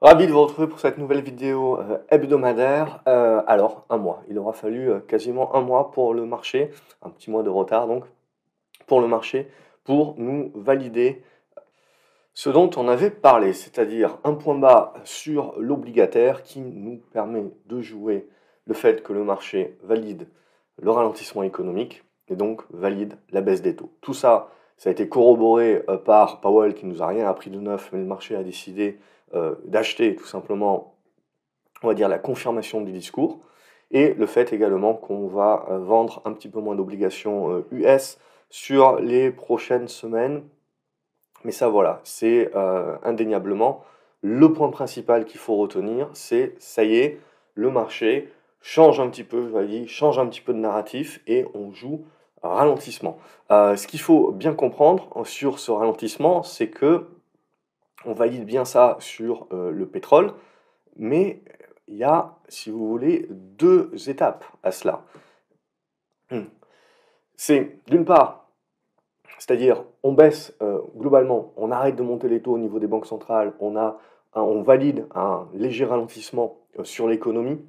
Ravi de vous retrouver pour cette nouvelle vidéo euh, hebdomadaire. Euh, alors, un mois. Il aura fallu euh, quasiment un mois pour le marché, un petit mois de retard donc, pour le marché, pour nous valider ce dont on avait parlé, c'est-à-dire un point bas sur l'obligataire qui nous permet de jouer le fait que le marché valide le ralentissement économique et donc valide la baisse des taux. Tout ça, ça a été corroboré par Powell qui nous a rien appris de neuf, mais le marché a décidé euh, d'acheter tout simplement, on va dire, la confirmation du discours, et le fait également qu'on va euh, vendre un petit peu moins d'obligations US euh, sur les prochaines semaines. Mais ça, voilà, c'est indéniablement le point principal qu'il faut retenir, c'est ça y est, le marché change un petit peu, je dire, change un petit peu de narratif et on joue ralentissement. ce qu'il faut bien comprendre sur ce ralentissement, c'est que on valide bien ça sur euh, le pétrole, mais il y a, si vous voulez, deux étapes à cela. Hmm. C'est d'une part, c'est-à-dire on baisse euh, globalement, on arrête de monter les taux au niveau des banques centrales, on, a on valide un léger ralentissement euh, sur l'économie,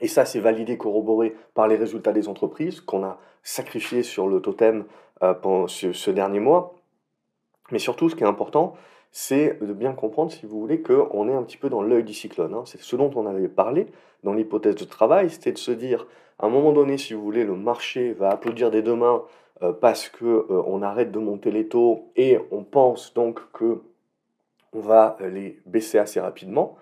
et ça c'est validé, corroboré par les résultats des entreprises qu'on a sacrifiés sur le totem pendant ce dernier mois. Mais surtout, ce qui est important, c'est de bien comprendre, si vous voulez, qu'on est un petit peu dans l'œil du cyclone. Hein. C'est ce dont on avait parlé dans l'hypothèse de travail, c'était de se dire, à un moment donné, si vous voulez, le marché va applaudir des deux mains euh, parce qu'on euh, arrête de monter les taux et on pense donc que on va euh, les baisser assez rapidement.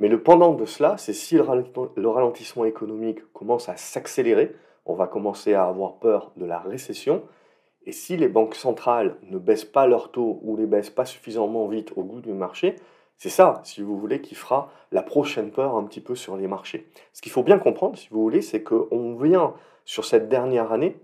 Mais le pendant de cela, c'est si le ralentissement économique commence à s'accélérer, on va commencer à avoir peur de la récession, et si les banques centrales ne baissent pas leurs taux ou les baissent pas suffisamment vite au goût du marché, c'est ça, si vous voulez, qui fera la prochaine peur un petit peu sur les marchés. Ce qu'il faut bien comprendre, si vous voulez, c'est qu'on vient, sur cette dernière année,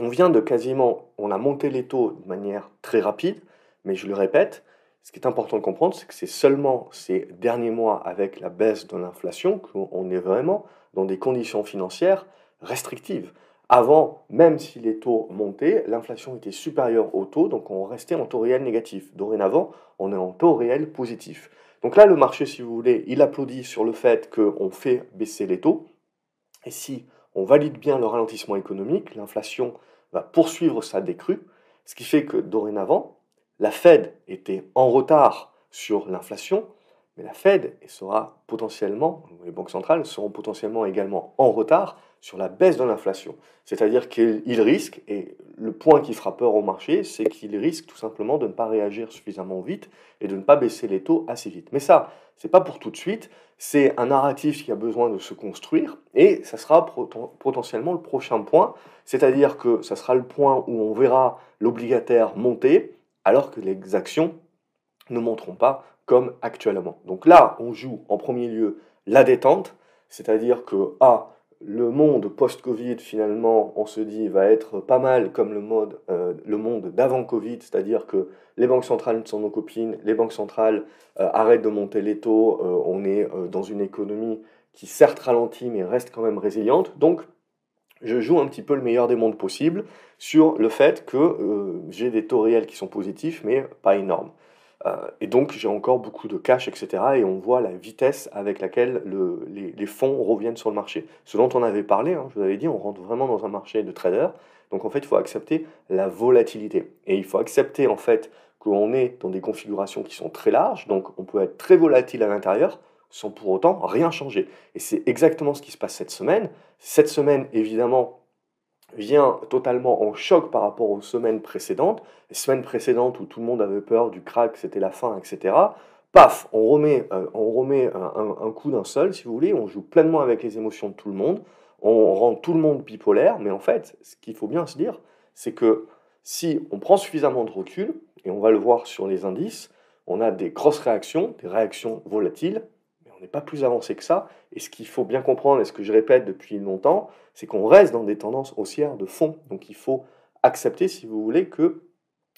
on vient de quasiment, on a monté les taux de manière très rapide, mais je le répète, ce qui est important de comprendre, c'est que c'est seulement ces derniers mois avec la baisse de l'inflation qu'on est vraiment dans des conditions financières restrictives. Avant, même si les taux montaient, l'inflation était supérieure au taux, donc on restait en taux réel négatif. Dorénavant, on est en taux réel positif. Donc là, le marché, si vous voulez, il applaudit sur le fait qu'on fait baisser les taux. Et si on valide bien le ralentissement économique, l'inflation va poursuivre sa décrue, ce qui fait que dorénavant, la Fed était en retard sur l'inflation, mais la Fed sera potentiellement, les banques centrales seront potentiellement également en retard sur la baisse de l'inflation. C'est-à-dire qu'il risque, et le point qui fera peur au marché, c'est qu'il risque tout simplement de ne pas réagir suffisamment vite et de ne pas baisser les taux assez vite. Mais ça, c'est pas pour tout de suite, c'est un narratif qui a besoin de se construire et ça sera potentiellement le prochain point, c'est-à-dire que ça sera le point où on verra l'obligataire monter alors que les actions ne monteront pas comme actuellement. Donc là, on joue en premier lieu la détente, c'est-à-dire que A, le monde post-Covid, finalement, on se dit, va être pas mal comme euh, le monde d'avant Covid, c'est-à-dire que les banques centrales sont nos copines, les banques centrales euh, arrêtent de monter les taux, euh, on est dans une économie qui certes ralentit, mais reste quand même résiliente. Donc, je joue un petit peu le meilleur des mondes possible sur le fait que j'ai des taux réels qui sont positifs, mais pas énormes. Euh, et donc j'ai encore beaucoup de cash, etc. Et on voit la vitesse avec laquelle les, fonds reviennent sur le marché. Ce dont on avait parlé, hein, je vous avais dit, on rentre vraiment dans un marché de traders. Donc en fait, il faut accepter la volatilité. Et il faut accepter en fait qu'on est dans des configurations qui sont très larges. Donc on peut être très volatile à l'intérieur sans pour autant rien changer. Et c'est exactement ce qui se passe cette semaine. Cette semaine, évidemment, vient totalement en choc par rapport aux semaines précédentes, les semaines précédentes où tout le monde avait peur du crack, c'était la fin, etc. Paf, on remet, euh, on remet un, coup d'un seul, si vous voulez, on joue pleinement avec les émotions de tout le monde, on rend tout le monde bipolaire, mais en fait, ce qu'il faut bien se dire, c'est que si on prend suffisamment de recul, et on va le voir sur les indices, on a des grosses réactions, des réactions volatiles, pas plus avancé que ça. Et ce qu'il faut bien comprendre, et ce que je répète depuis longtemps, c'est qu'on reste dans des tendances haussières de fond. Donc il faut accepter, si vous voulez, que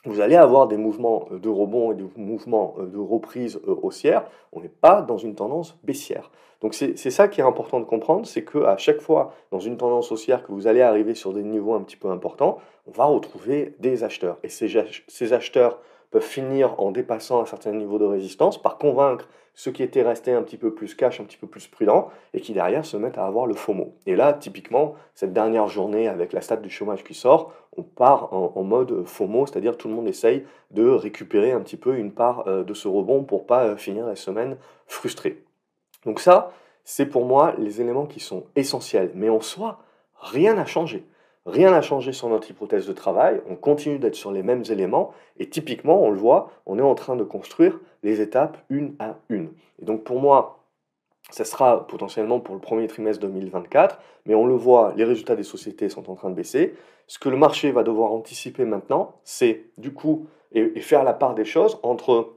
vous allez avoir des mouvements de rebond et des mouvements de reprise euh, haussière. On n'est pas dans une tendance baissière. Donc c'est ça qui est important de comprendre, c'est qu'à chaque fois, dans une tendance haussière, que vous allez arriver sur des niveaux un petit peu importants, on va retrouver des acheteurs. Et ces acheteurs peuvent finir en dépassant un certain niveau de résistance par convaincre ceux qui étaient restés un petit peu plus cash, un petit peu plus prudents, et qui derrière se mettent à avoir le FOMO. Et là, typiquement, cette dernière journée avec la stat du chômage qui sort, on part en, mode FOMO, c'est-à-dire tout le monde essaye de récupérer un petit peu une part euh, de ce rebond pour pas euh, finir la semaine frustré. Donc ça, c'est pour moi les éléments qui sont essentiels. Mais en soi, rien n'a changé. Rien n'a changé sur notre hypothèse de travail, on continue d'être sur les mêmes éléments, et typiquement, on le voit, on est en train de construire les étapes une à une. Et donc pour moi, ça sera potentiellement pour le premier trimestre 2024, mais on le voit, les résultats des sociétés sont en train de baisser. Ce que le marché va devoir anticiper maintenant, c'est du coup, et, faire la part des choses entre,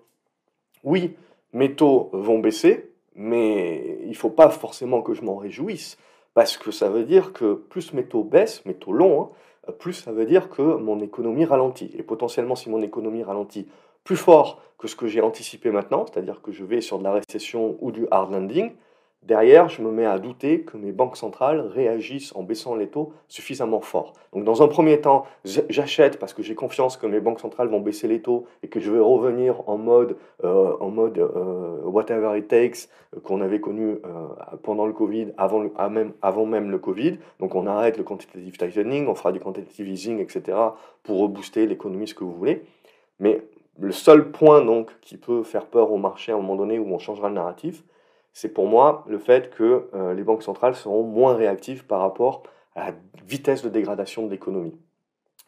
oui, mes taux vont baisser, mais il ne faut pas forcément que je m'en réjouisse. Parce que ça veut dire que plus mes taux baissent, mes taux longs, hein, plus ça veut dire que mon économie ralentit. Et potentiellement, si mon économie ralentit plus fort que ce que j'ai anticipé maintenant, c'est-à-dire que je vais sur de la récession ou du hard landing, Derrière, je me mets à douter que mes banques centrales réagissent en baissant les taux suffisamment fort. Donc dans un premier temps, j'achète parce que j'ai confiance que mes banques centrales vont baisser les taux et que je vais revenir en mode, euh, en mode euh, whatever it takes euh, qu'on avait connu pendant le Covid, avant, même, avant même le Covid. Donc on arrête le quantitative tightening, on fera du quantitative easing, etc. pour rebooster l'économie, ce que vous voulez. Mais le seul point donc qui peut faire peur au marché à un moment donné où on changera le narratif, c'est pour moi le fait que euh, les banques centrales seront moins réactives par rapport à la vitesse de dégradation de l'économie.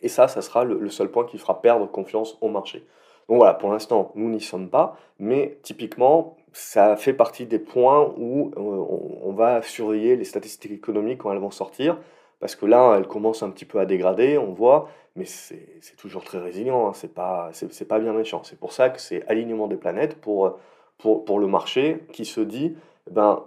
Et ça, ça sera le, seul point qui fera perdre confiance au marché. Donc voilà, pour l'instant, nous n'y sommes pas, mais typiquement, ça fait partie des points où euh, on, va surveiller les statistiques économiques quand elles vont sortir, parce que là, elles commencent un petit peu à dégrader, on voit, mais c'est toujours très résilient, hein, c'est pas, pas bien méchant. C'est pour ça que c'est alignement des planètes pour pour, pour le marché qui se dit, eh ben,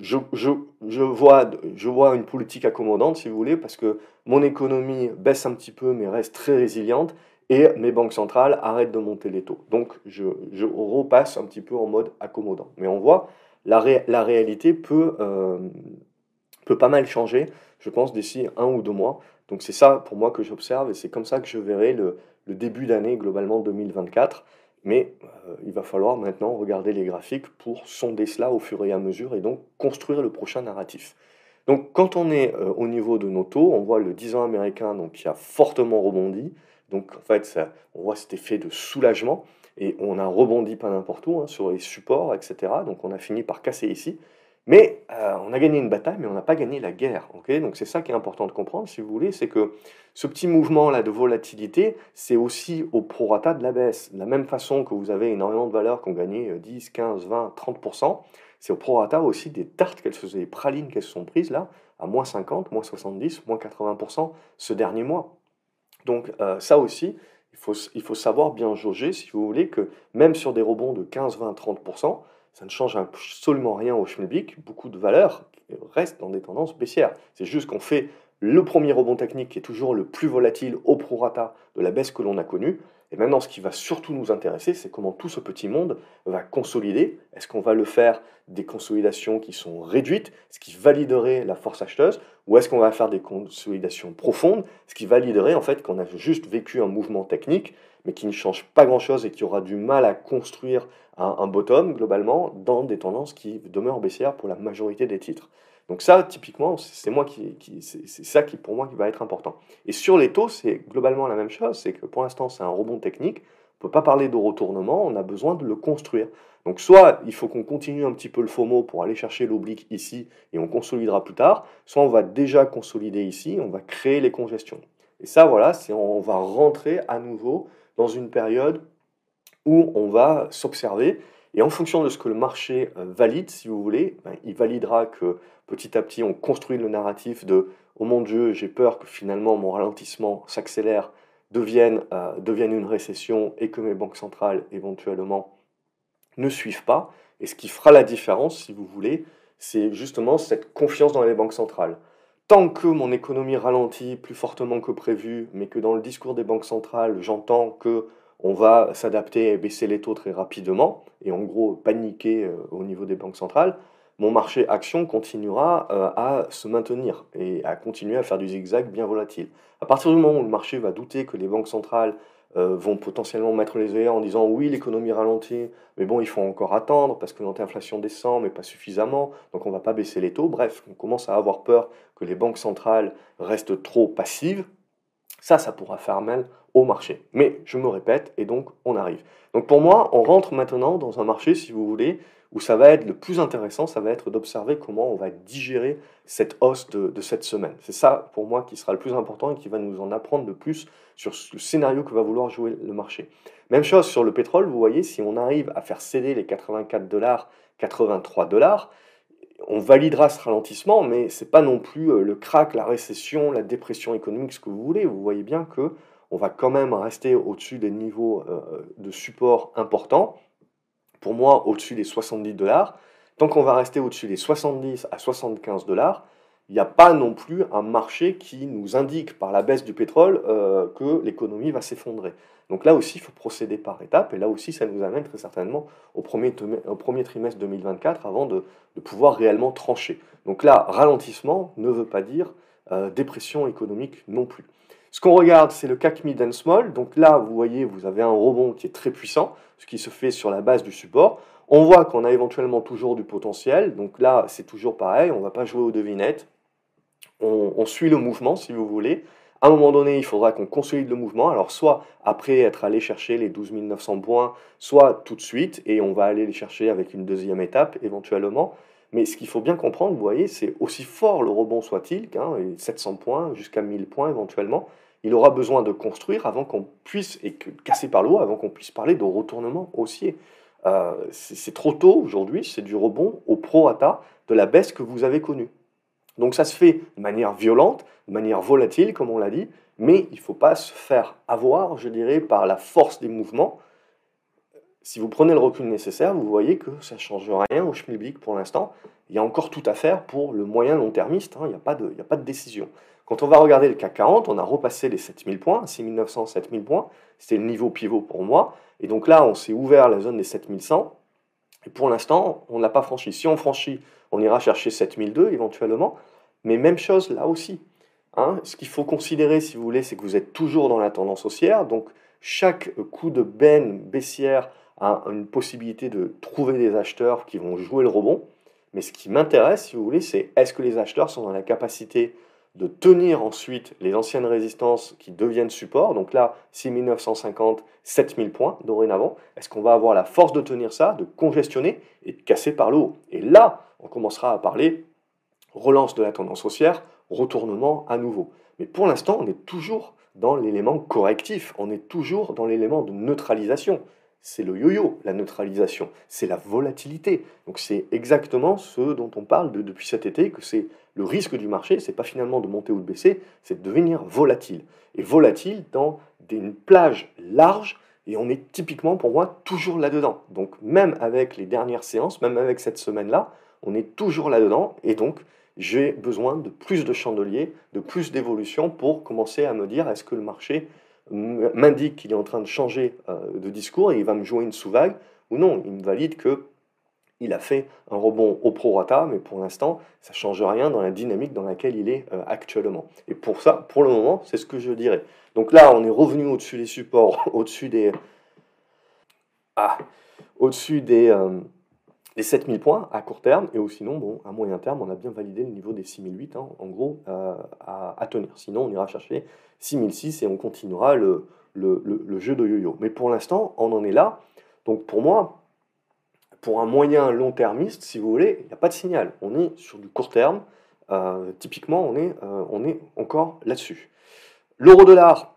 je, je, je, vois, je vois une politique accommodante, si vous voulez, parce que mon économie baisse un petit peu, mais reste très résiliente, et mes banques centrales arrêtent de monter les taux. Donc, je, je repasse un petit peu en mode accommodant. Mais on voit, la, la réalité peut, euh, peut pas mal changer, je pense, d'ici un ou deux mois. Donc, c'est ça, pour moi, que j'observe, et c'est comme ça que je verrai le, le début d'année, globalement, 2024. Mais euh, il va falloir maintenant regarder les graphiques pour sonder cela au fur et à mesure et donc construire le prochain narratif. Donc quand on est euh, au niveau de nos taux, on voit le 10 ans américain donc, qui a fortement rebondi. Donc en fait, on voit cet effet de soulagement et on a rebondi pas n'importe où hein, sur les supports, etc. Donc on a fini par casser ici. Mais euh, on a gagné une bataille, mais on n'a pas gagné la guerre. Donc c'est ça qui est important de comprendre, si vous voulez, c'est que ce petit mouvement-là de volatilité, c'est aussi au prorata de la baisse. De la même façon que vous avez énormément de valeurs qui ont gagné 10, 15, 20, 30%, c'est au prorata aussi des tartes qu'elles se faisaient, des pralines qu'elles se sont prises là, à moins 50, moins 70, moins 80% ce dernier mois. Donc euh, ça aussi, il faut, il faut savoir bien jauger, si vous voulez, que même sur des rebonds de 15, 20, 30%, ça ne change absolument rien au Schmelbic. Beaucoup de valeurs restent dans des tendances baissières. C'est juste qu'on fait le premier rebond technique qui est toujours le plus volatile au prorata de la baisse que l'on a connue. Et maintenant, ce qui va surtout nous intéresser, c'est comment tout ce petit monde va consolider. Est-ce qu'on va le faire des consolidations qui sont réduites, ce qui validerait la force acheteuse, ou est-ce qu'on va faire des consolidations profondes, ce qui validerait en fait qu'on a juste vécu un mouvement technique, mais qui ne change pas grand-chose et qui aura du mal à construire un, bottom globalement dans des tendances qui demeurent baissières pour la majorité des titres. Donc ça, typiquement, c'est qui, ça qui pour moi qui va être important. Et sur les taux, c'est globalement la même chose, c'est que pour l'instant c'est un rebond technique. On peut pas parler de retournement, on a besoin de le construire. Donc soit il faut qu'on continue un petit peu le FOMO pour aller chercher l'oblique ici et on consolidera plus tard, soit on va déjà consolider ici, on va créer les congestions. Et ça, voilà, c'est on va rentrer à nouveau dans une période où on va s'observer et en fonction de ce que le marché euh, valide, si vous voulez, ben, il validera que petit à petit on construit le narratif de oh mon Dieu, j'ai peur que finalement mon ralentissement s'accélère, devienne, euh, devienne une récession et que mes banques centrales éventuellement ne suivent pas. Et ce qui fera la différence, si vous voulez, c'est justement cette confiance dans les banques centrales. Tant que mon économie ralentit plus fortement que prévu, mais que dans le discours des banques centrales, j'entends que on va s'adapter et baisser les taux très rapidement, et en gros paniquer euh, au niveau des banques centrales, mon marché action continuera euh, à se maintenir et à continuer à faire du zigzag bien volatile. À partir du moment où le marché va douter que les banques centrales euh, vont potentiellement mettre les œillères en disant oui, l'économie ralentit, mais bon, il faut encore attendre parce que l'inflation descend, mais pas suffisamment, donc on ne va pas baisser les taux. Bref, on commence à avoir peur que les banques centrales restent trop passives. Ça, ça pourra faire mal au marché. Mais je me répète, et donc on arrive. Donc pour moi, on rentre maintenant dans un marché, si vous voulez, où ça va être le plus intéressant, ça va être d'observer comment on va digérer cette hausse de, cette semaine. C'est ça, pour moi, qui sera le plus important et qui va nous en apprendre de plus sur le scénario que va vouloir jouer le marché. Même chose sur le pétrole, vous voyez, si on arrive à faire céder les 84 dollars, 83 dollars, on validera ce ralentissement, mais ce n'est pas non plus euh, le crack, la récession, la dépression économique, ce que vous voulez. Vous voyez bien que on va quand même rester au-dessus des niveaux euh, de support importants pour moi, au-dessus des 70 dollars. Tant qu'on va rester au-dessus des 70 à 75 dollars, il n'y a pas non plus un marché qui nous indique par la baisse du pétrole euh, que l'économie va s'effondrer. Donc là aussi, il faut procéder par étapes, et là aussi, ça nous amène très certainement au premier, au premier trimestre 2024 avant de, pouvoir réellement trancher. Donc là, ralentissement ne veut pas dire euh, dépression économique non plus. Ce qu'on regarde, c'est le CAC Mid and Small. Donc là, vous voyez, vous avez un rebond qui est très puissant, ce qui se fait sur la base du support. On voit qu'on a éventuellement toujours du potentiel. Donc là, c'est toujours pareil, on ne va pas jouer aux devinettes. On, suit le mouvement, si vous voulez. À un moment donné, il faudra qu'on consolide le mouvement. Alors, soit après être allé chercher les 12 900 points, soit tout de suite, et on va aller les chercher avec une deuxième étape éventuellement. Mais ce qu'il faut bien comprendre, vous voyez, c'est aussi fort le rebond soit-il, 700 points jusqu'à 1000 points éventuellement, il aura besoin de construire avant qu'on puisse, et que, casser par le haut, avant qu'on puisse parler de retournement haussier. Euh, c'est trop tôt aujourd'hui, c'est du rebond au pro-ata de la baisse que vous avez connue. Donc ça se fait de manière violente, de manière volatile, comme on l'a dit, mais il ne faut pas se faire avoir, je dirais, par la force des mouvements. Si vous prenez le recul nécessaire, vous voyez que ça ne change rien au Schmilblick pour l'instant. Il y a encore tout à faire pour le moyen long termiste, hein. il n'y a pas de décision. Quand on va regarder le CAC 40, on a repassé les 7000 points, 6900, 7000 points. C'était le niveau pivot pour moi. Et donc là, on s'est ouvert la zone des 7100. Et pour l'instant, on n'a pas franchi. Si on franchit, on ira chercher 7002 éventuellement. Mais même chose là aussi. Hein. Ce qu'il faut considérer, si vous voulez, c'est que vous êtes toujours dans la tendance haussière. Donc chaque coup de benne baissière a une possibilité de trouver des acheteurs qui vont jouer le rebond. Mais ce qui m'intéresse, si vous voulez, c'est est-ce que les acheteurs sont dans la capacité de tenir ensuite les anciennes résistances qui deviennent support. Donc là, 6950, 7000 points dorénavant. Est-ce qu'on va avoir la force de tenir ça, de congestionner et de casser par le haut? Et là, on commencera à parler relance de la tendance haussière, retournement à nouveau. Mais pour l'instant, on est toujours dans l'élément correctif, on est toujours dans l'élément de neutralisation c'est le yo-yo, la neutralisation, c'est la volatilité. Donc c'est exactement ce dont on parle depuis cet été, que c'est le risque du marché, c'est pas finalement de monter ou de baisser, c'est de devenir volatile. Et volatile dans une plage large, et on est typiquement pour moi toujours là-dedans. Donc même avec les dernières séances, même avec cette semaine-là, on est toujours là-dedans, et donc j'ai besoin de plus de chandeliers, de plus d'évolution pour commencer à me dire est-ce que le marché m'indique qu'il est en train de changer euh, de discours et il va me jouer une sous-vague, ou non, il me valide que il a fait un rebond au prorata, mais pour l'instant, ça ne change rien dans la dynamique dans laquelle il est euh, actuellement. Et pour ça, pour le moment, c'est ce que je dirais. Donc là, on est revenu au-dessus des supports, au-dessus des... Ah, au-dessus des... Euh, les 7000 points à court terme, et ou sinon, bon, à moyen terme, on a bien validé le niveau des 6008, hein, en gros, euh, à, tenir. Sinon, on ira chercher 6006 et on continuera le, le, jeu de yo-yo. Mais pour l'instant, on en est là. Donc pour moi, pour un moyen long termiste, si vous voulez, il n'y a pas de signal. On est sur du court terme. Euh, typiquement, on est, euh, on est encore là-dessus. L'euro-dollar,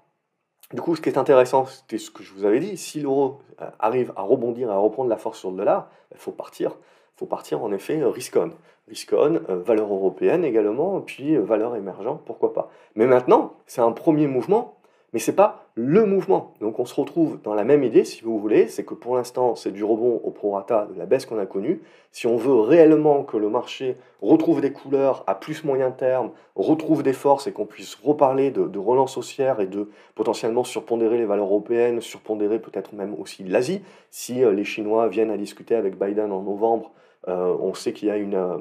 du coup, ce qui est intéressant, c'était ce que je vous avais dit. Si l'euro euh, arrive à rebondir, à reprendre la force sur le dollar, il faut partir. Il faut partir en effet risk-on. Risk-on, valeur européenne également, puis valeur émergente, pourquoi pas. Mais maintenant, c'est un premier mouvement mais ce n'est pas le mouvement. Donc on se retrouve dans la même idée, si vous voulez, c'est que pour l'instant, c'est du rebond au prorata de la baisse qu'on a connue. Si on veut réellement que le marché retrouve des couleurs à plus moyen terme, retrouve des forces et qu'on puisse reparler de, relance haussière et de potentiellement surpondérer les valeurs européennes, surpondérer peut-être même aussi l'Asie, si euh, les Chinois viennent à discuter avec Biden en novembre, euh, on sait qu'il y. Euh,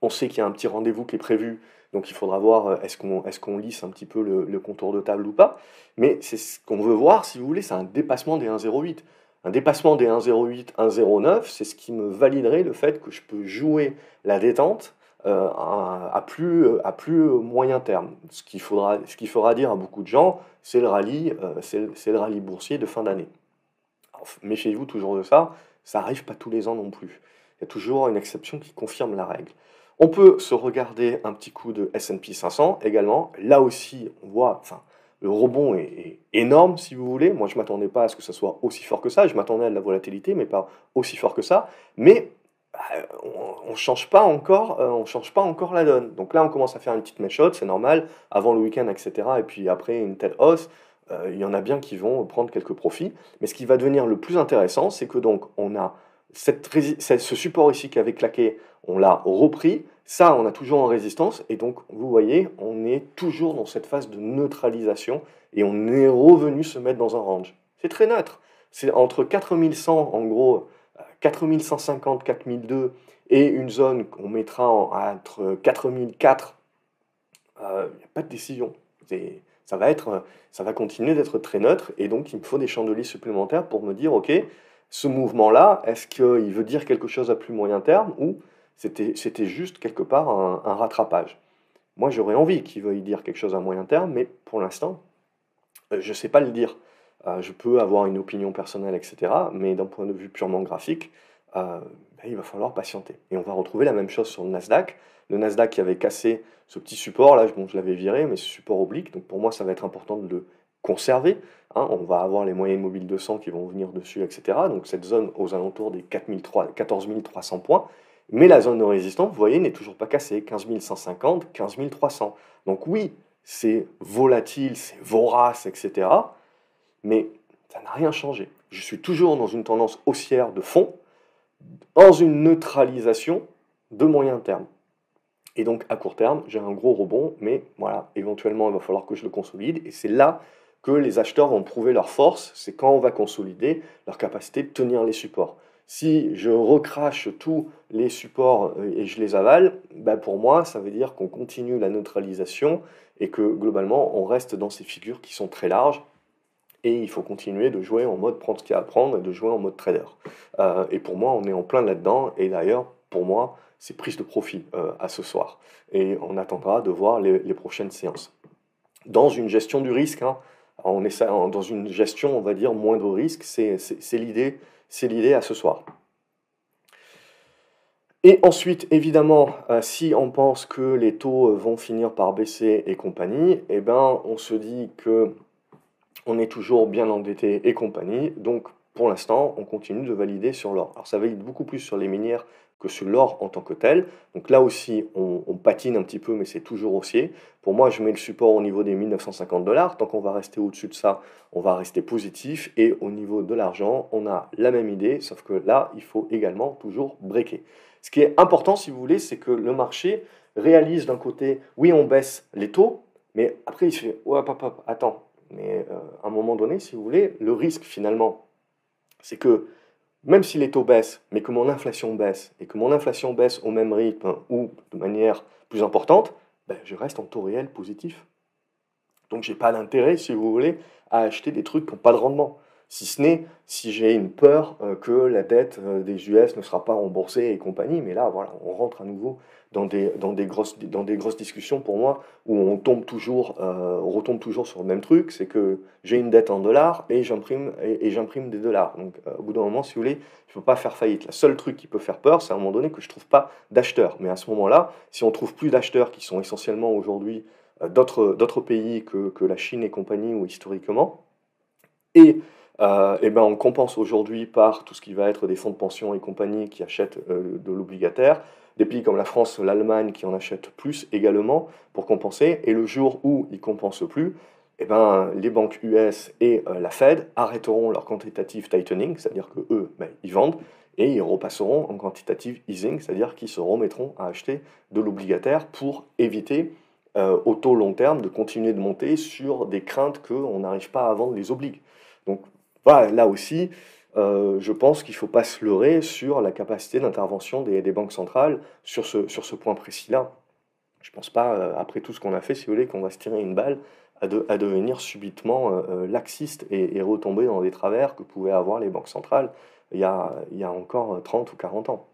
On sait qu'il y a un petit rendez-vous qui est prévu, donc il faudra voir euh, est-ce qu'on est lisse un petit peu le, contour de table ou pas. Mais c'est ce qu'on veut voir, si vous voulez, c'est un dépassement des 1,08. Un dépassement des 1,08, 1,09, c'est ce qui me validerait le fait que je peux jouer la détente euh, à, plus, moyen terme. Ce qui, faudra, fera dire à beaucoup de gens, c'est le rallye, euh, c'est le rallye boursier de fin d'année. Méfiez-vous toujours de ça, ça n'arrive pas tous les ans non plus. Il y a toujours une exception qui confirme la règle. On peut se regarder un petit coup de S&P 500 également. Là aussi, on voit, le rebond est, énorme, si vous voulez. Moi, je ne m'attendais pas à ce que ça soit aussi fort que ça. Je m'attendais à de la volatilité, mais pas aussi fort que ça. Mais bah, on ne change, pas encore, euh, on change pas encore la donne. Donc là, on commence à faire une petite méchote, c'est normal, avant le week-end, etc. Et puis après une telle hausse, euh, il y en a bien qui vont prendre quelques profits. Mais ce qui va devenir le plus intéressant, c'est que donc on a ce support ici qui avait claqué, on l'a repris. Ça, on a toujours en résistance. Et donc, vous voyez, on est toujours dans cette phase de neutralisation et on est revenu se mettre dans un range. C'est très neutre. C'est entre 4100, en gros, 4150, 4002 et une zone qu'on mettra entre 4004. Il n'y a pas de décision. Ça va, être, ça va continuer d'être très neutre et donc il me faut des chandeliers supplémentaires pour me dire, ok, ce mouvement-là, est-ce qu'il veut dire quelque chose à plus moyen terme ou c'était juste quelque part un, rattrapage? Moi, j'aurais envie qu'il veuille dire quelque chose à moyen terme, mais pour l'instant, euh, je ne sais pas le dire. Euh, je peux avoir une opinion personnelle, etc., mais d'un point de vue purement graphique, euh, ben, il va falloir patienter. Et on va retrouver la même chose sur le Nasdaq. Le Nasdaq qui avait cassé ce petit support, là, bon, je l'avais viré, mais ce support oblique, donc pour moi, ça va être important de le conserver. Hein, on va avoir les moyennes mobiles 200 qui vont venir dessus, etc. Donc cette zone aux alentours des 14 300 points. Mais la zone de résistance, vous voyez, n'est toujours pas cassée. 15 150, 15 300. Donc oui, c'est volatile, c'est vorace, etc. Mais ça n'a rien changé. Je suis toujours dans une tendance haussière de fond, dans une neutralisation de moyen terme. Et donc à court terme, j'ai un gros rebond, mais voilà, éventuellement il va falloir que je le consolide. Et c'est là que les acheteurs vont prouver leur force, c'est quand on va consolider leur capacité de tenir les supports. Si je recrache tous les supports euh, et je les avale, bah pour moi, ça veut dire qu'on continue la neutralisation et que globalement, on reste dans ces figures qui sont très larges. Et il faut continuer de jouer en mode prendre ce qu'il y a à prendre et de jouer en mode trader. Euh, et pour moi, on est en plein là-dedans. Et d'ailleurs, pour moi, c'est prise de profit euh, à ce soir. Et on attendra de voir les, prochaines séances. Dans une gestion du risque, hein, on est dans une gestion, on va dire, moindre risque, c'est l'idée, c'est l'idée à ce soir. Et ensuite, évidemment, euh, si on pense que les taux vont finir par baisser et compagnie, eh ben, on se dit que on est toujours bien endetté et compagnie. Donc, pour l'instant, on continue de valider sur l'or. Alors, ça valide beaucoup plus sur les minières que sur l'or en tant que tel. Donc là aussi, on, patine un petit peu, mais c'est toujours haussier. Pour moi, je mets le support au niveau des 1950 dollars. Tant qu'on va rester au-dessus de ça, on va rester positif. Et au niveau de l'argent, on a la même idée, sauf que là, il faut également toujours breaker. Ce qui est important, si vous voulez, c'est que le marché réalise d'un côté, oui, on baisse les taux, mais après, il se fait, ouais, papa, attends, mais euh, à un moment donné, si vous voulez, le risque finalement, c'est que même si les taux baissent, mais que mon inflation baisse, et que mon inflation baisse au même rythme ou de manière plus importante, ben, je reste en taux réel positif. Donc j'ai pas d'intérêt, si vous voulez, à acheter des trucs qui n'ont pas de rendement. Si ce n'est si j'ai une peur euh, que la dette euh, des US ne sera pas remboursée et compagnie. Mais là, voilà, on rentre à nouveau dans des, dans des, grosses, dans des grosses discussions pour moi où on tombe toujours, euh, retombe toujours sur le même truc, c'est que j'ai une dette en dollars et j'imprime et, j'imprime des dollars. Donc au bout d'un moment, si vous voulez, je ne peux pas faire faillite. Le seul truc qui peut faire peur, c'est à un moment donné que je ne trouve pas d'acheteurs. Mais à ce moment-là, si on trouve plus d'acheteurs qui sont essentiellement aujourd'hui d'autres pays que, que la Chine et compagnie ou historiquement, et euh, et ben on compense aujourd'hui par tout ce qui va être des fonds de pension et compagnie qui achètent euh, de l'obligataire, des pays comme la France, l'Allemagne qui en achètent plus également pour compenser, et le jour où ils compensent plus, et ben, les banques US et euh, la Fed arrêteront leur quantitative tightening, c'est-à-dire que eux, ben, ils vendent, et ils repasseront en quantitative easing, c'est-à-dire qu'ils se remettront à acheter de l'obligataire pour éviter au taux long terme de continuer de monter sur des craintes qu'on n'arrive pas à vendre les obligues. Donc voilà, là aussi, euh, je pense qu'il ne faut pas se leurrer sur la capacité d'intervention des, banques centrales sur ce, sur ce point précis-là. Je ne pense pas, euh, après tout ce qu'on a fait, si vous voulez, qu'on va se tirer une balle à, à devenir subitement euh, laxiste et, retomber dans des travers que pouvaient avoir les banques centrales il y a, il y a encore 30 ou 40 ans.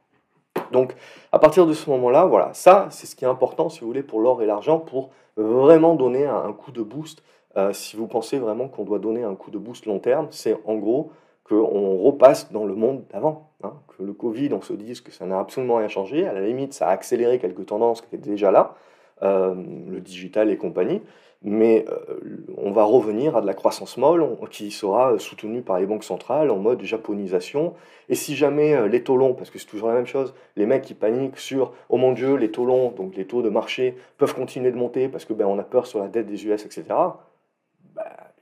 Donc, à partir de ce moment-là, voilà, ça, c'est ce qui est important, si vous voulez, pour l'or et l'argent, pour vraiment donner un, coup de boost. Si vous pensez vraiment qu'on doit donner un coup de boost long terme, c'est en gros qu'on repasse dans le monde d'avant. Hein, que le Covid, on se dise que ça n'a absolument rien changé. À la limite, ça a accéléré quelques tendances qui étaient déjà là, euh, le digital et compagnie. Mais euh, on va revenir à de la croissance molle qui sera soutenue par les banques centrales en mode japonisation. Et si jamais euh, les taux longs, parce que c'est toujours la même chose, les mecs qui paniquent sur oh mon dieu, les taux longs, donc les taux de marché, peuvent continuer de monter parce que ben, on a peur sur la dette des US, etc., bah,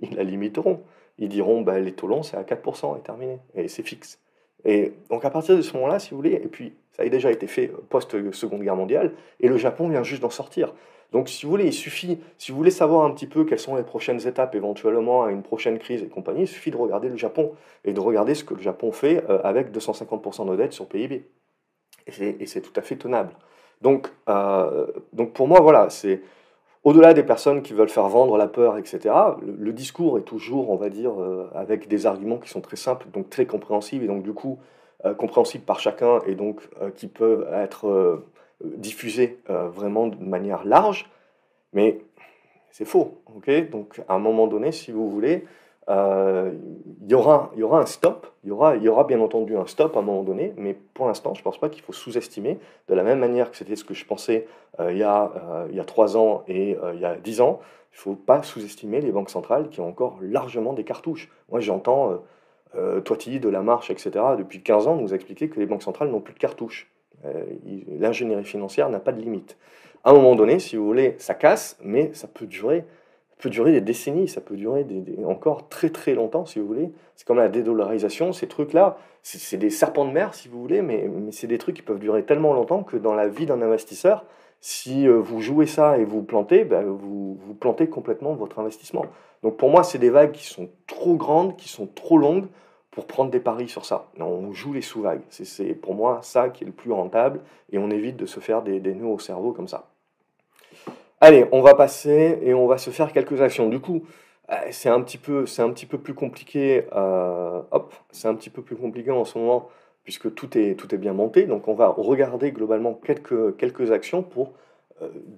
ils la limiteront ils diront bah, les taux longs, c'est à 4% et terminé, et c'est fixe. Et donc à partir de ce moment-là, si vous voulez, et puis ça a déjà été fait post-seconde guerre mondiale, et le Japon vient juste d'en sortir. Donc si vous voulez, il suffit, si vous voulez savoir un petit peu quelles sont les prochaines étapes éventuellement à une prochaine crise et compagnie, il suffit de regarder le Japon et de regarder ce que le Japon fait euh, avec 250% de dette sur PIB. Et c'est tout à fait tenable. Donc, euh, donc pour moi, voilà, c'est au-delà des personnes qui veulent faire vendre la peur, etc., le, discours est toujours, on va dire, euh, avec des arguments qui sont très simples, donc très compréhensibles, et donc du coup euh, compréhensibles par chacun, et donc euh, qui peuvent être diffusés vraiment de manière large, mais c'est faux. ok? Donc à un moment donné, si vous voulez, euh, il, y aura, y aura un stop, il y aura, y aura bien entendu un stop à un moment donné, mais pour l'instant, je ne pense pas qu'il faut sous-estimer, de la même manière que c'était ce que je pensais euh, il, y a, euh, il y a 3 ans et il y a 10 ans, il ne faut pas sous-estimer les banques centrales qui ont encore largement des cartouches. Moi, j'entends euh, Toiti, de la Marche, etc., depuis 15 ans, nous expliquer que les banques centrales n'ont plus de cartouches. L'ingénierie financière n'a pas de limite. À un moment donné, si vous voulez, ça casse, mais ça peut durer peut durer des décennies, ça peut durer encore très très longtemps si vous voulez. C'est comme la dédollarisation, ces trucs-là, c'est des serpents de mer si vous voulez, mais, c'est des trucs qui peuvent durer tellement longtemps que dans la vie d'un investisseur, si euh, vous jouez ça et vous plantez, ben, vous, vous plantez complètement votre investissement. Donc pour moi, c'est des vagues qui sont trop grandes, qui sont trop longues pour prendre des paris sur ça. On joue les sous-vagues. C'est pour moi ça qui est le plus rentable et on évite de se faire des, des nœuds au cerveau comme ça. Allez, on va passer et on va se faire quelques actions. Du coup, euh, c'est un petit peu, c'est un petit peu plus compliqué. Euh, hop, c'est un petit peu plus compliqué en ce moment puisque tout est, tout est bien monté. Donc, on va regarder globalement quelques, actions pour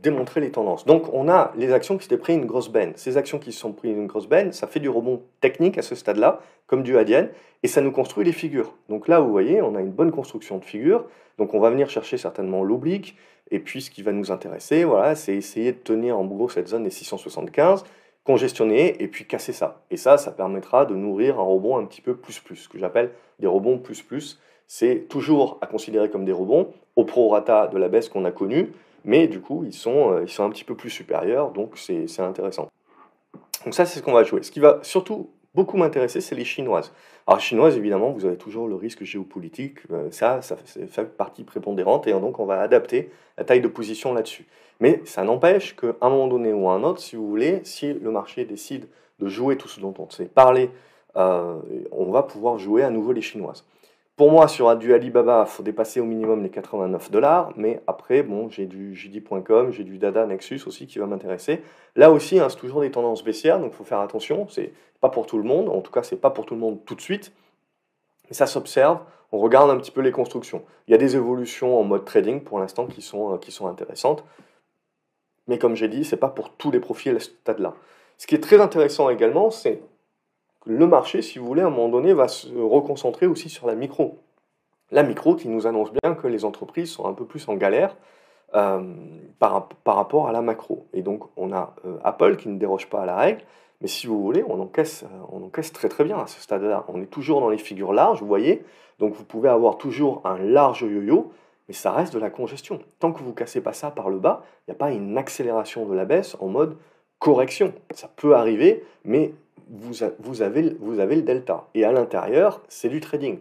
démontrer les tendances. Donc, on a les actions qui s'étaient pris une grosse benne. Ces actions qui se sont pris une grosse benne, ça fait du rebond technique à ce stade-là, comme du Hadian, et ça nous construit les figures. Donc là, vous voyez, on a une bonne construction de figures. Donc, on va venir chercher certainement l'oblique. Et puis, ce qui va nous intéresser, voilà, c'est essayer de tenir en gros cette zone des 675, congestionner et puis casser ça. Et ça, ça permettra de nourrir un rebond un petit peu plus plus, ce que j'appelle des rebonds plus plus. C'est toujours à considérer comme des rebonds au prorata de la baisse qu'on a connue, mais du coup, ils sont, euh, ils sont un petit peu plus supérieurs, donc c'est intéressant. Donc ça, c'est ce qu'on va jouer. Ce qui va surtout beaucoup m'intéresser, c'est les chinoises. Alors, chinoises, évidemment, vous avez toujours le risque géopolitique. Euh, ça, ça fait partie prépondérante et donc on va adapter la taille de position là-dessus. Mais ça n'empêche qu'à un moment donné ou à un autre, si vous voulez, si le marché décide de jouer tout ce dont on sait parler, euh, on va pouvoir jouer à nouveau les chinoises. Pour moi, sur du Alibaba, il faut dépasser au minimum les 89 dollars. Mais après, bon, j'ai du JD.com, j'ai du Dada Nexus aussi qui va m'intéresser. Là aussi, hein, c'est toujours des tendances baissières, donc il faut faire attention. C'est pas pour tout le monde. En tout cas, c'est pas pour tout le monde tout de suite. Mais ça s'observe. On regarde un petit peu les constructions. Il y a des évolutions en mode trading pour l'instant qui sont, euh, qui sont intéressantes. Mais comme j'ai dit, c'est pas pour tous les profils à ce stade-là. Ce qui est très intéressant également, c'est le marché, si vous voulez, à un moment donné, va se reconcentrer aussi sur la micro. La micro qui nous annonce bien que les entreprises sont un peu plus en galère euh, par, par, rapport à la macro. Et donc, on a euh, Apple qui ne déroge pas à la règle, mais si vous voulez, on encaisse, euh, on encaisse très très bien à ce stade-là. On est toujours dans les figures larges, vous voyez. Donc, vous pouvez avoir toujours un large yo-yo, mais ça reste de la congestion. Tant que vous cassez pas ça par le bas, il n'y a pas une accélération de la baisse en mode correction. Ça peut arriver, mais vous, avez, le delta. Et à l'intérieur, c'est du trading.